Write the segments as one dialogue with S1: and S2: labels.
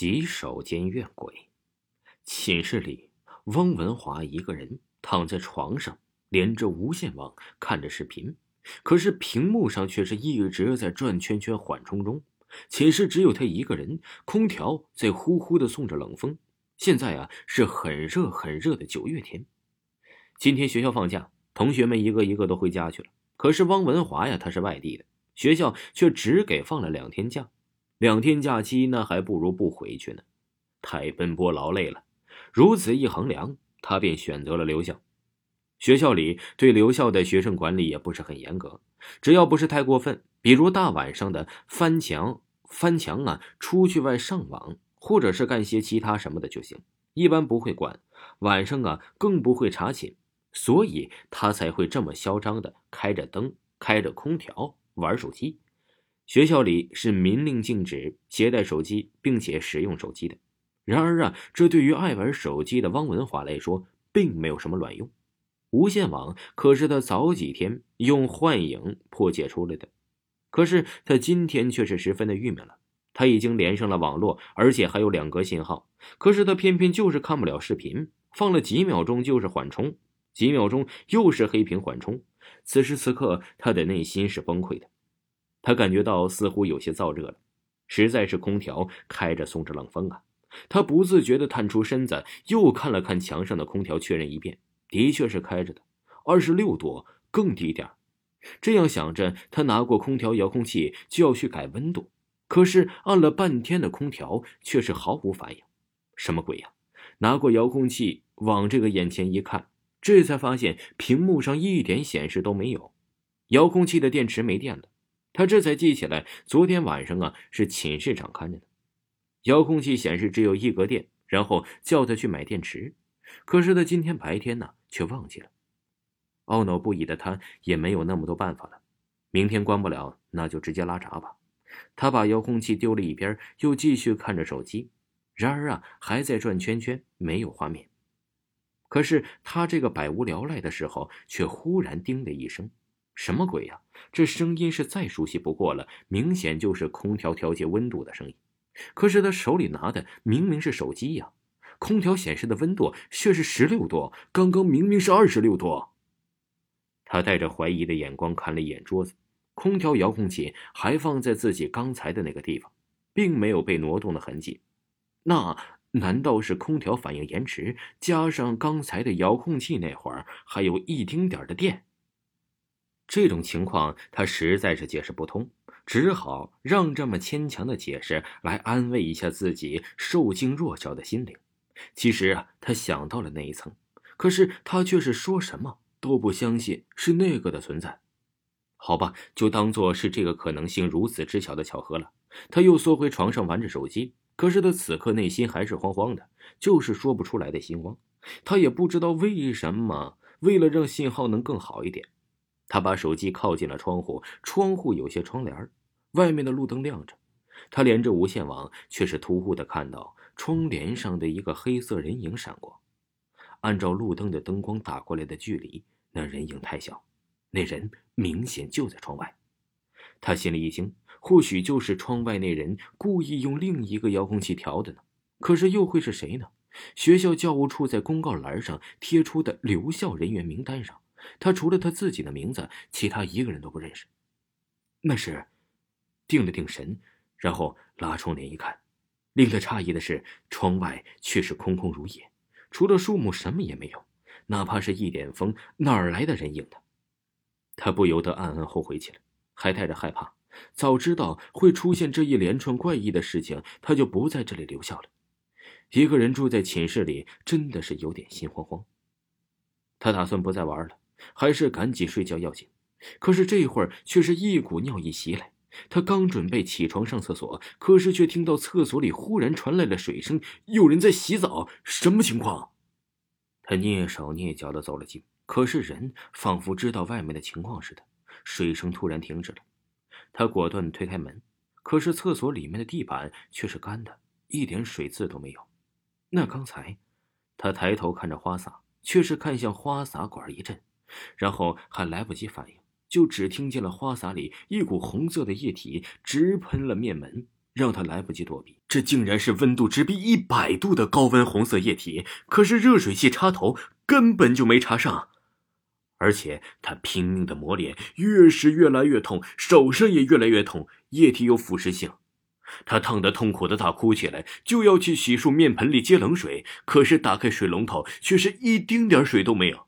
S1: 洗手间怨鬼，寝室里，汪文华一个人躺在床上，连着无线网看着视频，可是屏幕上却是一直在转圈圈缓冲中。寝室只有他一个人，空调在呼呼的送着冷风。现在啊，是很热很热的九月天。今天学校放假，同学们一个一个都回家去了。可是汪文华呀，他是外地的，学校却只给放了两天假。两天假期，那还不如不回去呢，太奔波劳累了。如此一衡量，他便选择了留校。学校里对留校的学生管理也不是很严格，只要不是太过分，比如大晚上的翻墙、翻墙啊，出去外上网，或者是干些其他什么的就行，一般不会管。晚上啊，更不会查寝，所以他才会这么嚣张的开着灯、开着空调玩手机。学校里是明令禁止携带手机，并且使用手机的。然而啊，这对于爱玩手机的汪文华来说，并没有什么卵用。无线网可是他早几天用幻影破解出来的，可是他今天却是十分的郁闷了。他已经连上了网络，而且还有两格信号，可是他偏偏就是看不了视频，放了几秒钟就是缓冲，几秒钟又是黑屏缓冲。此时此刻，他的内心是崩溃的。他感觉到似乎有些燥热了，实在是空调开着送着冷风啊！他不自觉地探出身子，又看了看墙上的空调，确认一遍，的确是开着的，二十六度，更低点这样想着，他拿过空调遥控器就要去改温度，可是按了半天的空调却是毫无反应。什么鬼呀？拿过遥控器往这个眼前一看，这才发现屏幕上一点显示都没有，遥控器的电池没电了。他这才记起来，昨天晚上啊是寝室长看着的，遥控器显示只有一格电，然后叫他去买电池。可是他今天白天呢却忘记了，懊恼不已的他也没有那么多办法了。明天关不了，那就直接拉闸吧。他把遥控器丢了一边，又继续看着手机。然而啊，还在转圈圈，没有画面。可是他这个百无聊赖的时候，却忽然叮的一声。什么鬼呀！这声音是再熟悉不过了，明显就是空调调节温度的声音。可是他手里拿的明明是手机呀，空调显示的温度却是十六度，刚刚明明是二十六度。他带着怀疑的眼光看了一眼桌子，空调遥控器还放在自己刚才的那个地方，并没有被挪动的痕迹。那难道是空调反应延迟，加上刚才的遥控器那会儿还有一丁点的电？这种情况他实在是解释不通，只好让这么牵强的解释来安慰一下自己受惊弱小的心灵。其实啊，他想到了那一层，可是他却是说什么都不相信是那个的存在。好吧，就当做是这个可能性如此之小的巧合了。他又缩回床上玩着手机，可是他此刻内心还是慌慌的，就是说不出来的心慌。他也不知道为什么，为了让信号能更好一点。他把手机靠近了窗户，窗户有些窗帘，外面的路灯亮着。他连着无线网，却是突兀的看到窗帘上的一个黑色人影闪过。按照路灯的灯光打过来的距离，那人影太小，那人明显就在窗外。他心里一惊，或许就是窗外那人故意用另一个遥控器调的呢。可是又会是谁呢？学校教务处在公告栏上贴出的留校人员名单上。他除了他自己的名字，其他一个人都不认识。那是，定了定神，然后拉窗帘一看，令他诧异的是，窗外却是空空如也，除了树木什么也没有，哪怕是一点风，哪儿来的人影呢？他不由得暗暗后悔起来，还带着害怕。早知道会出现这一连串怪异的事情，他就不在这里留校了。一个人住在寝室里，真的是有点心慌慌。他打算不再玩了。还是赶紧睡觉要紧，可是这会儿却是一股尿意袭来，他刚准备起床上厕所，可是却听到厕所里忽然传来了水声，有人在洗澡。什么情况？他蹑手蹑脚的走了进，可是人仿佛知道外面的情况似的，水声突然停止了。他果断推开门，可是厕所里面的地板却是干的，一点水渍都没有。那刚才，他抬头看着花洒，却是看向花洒管一震，然后还来不及反应。就只听见了花洒里一股红色的液体直喷了面门，让他来不及躲避。这竟然是温度直逼一百度的高温红色液体，可是热水器插头根本就没插上，而且他拼命的抹脸，越是越来越痛，手上也越来越痛。液体有腐蚀性，他烫得痛苦的大哭起来，就要去洗漱面盆里接冷水，可是打开水龙头却是一丁点水都没有。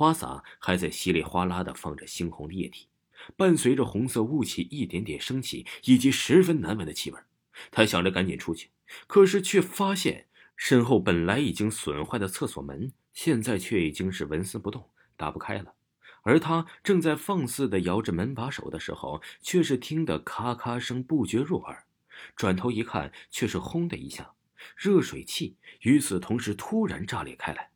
S1: 花洒还在稀里哗啦的放着猩红的液体，伴随着红色雾气一点点升起，以及十分难闻的气味。他想着赶紧出去，可是却发现身后本来已经损坏的厕所门，现在却已经是纹丝不动，打不开了。而他正在放肆的摇着门把手的时候，却是听得咔咔声不绝入耳。转头一看，却是轰的一下，热水器与此同时突然炸裂开来。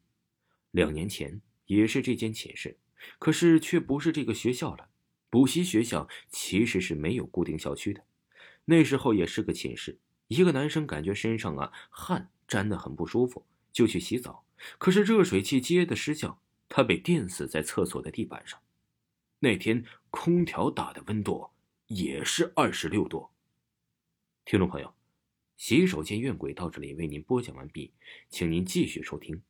S1: 两年前。也是这间寝室，可是却不是这个学校了。补习学校其实是没有固定校区的。那时候也是个寝室，一个男生感觉身上啊汗沾得很不舒服，就去洗澡。可是热水器接的失效，他被电死在厕所的地板上。那天空调打的温度也是二十六度。听众朋友，洗手间怨鬼到这里为您播讲完毕，请您继续收听。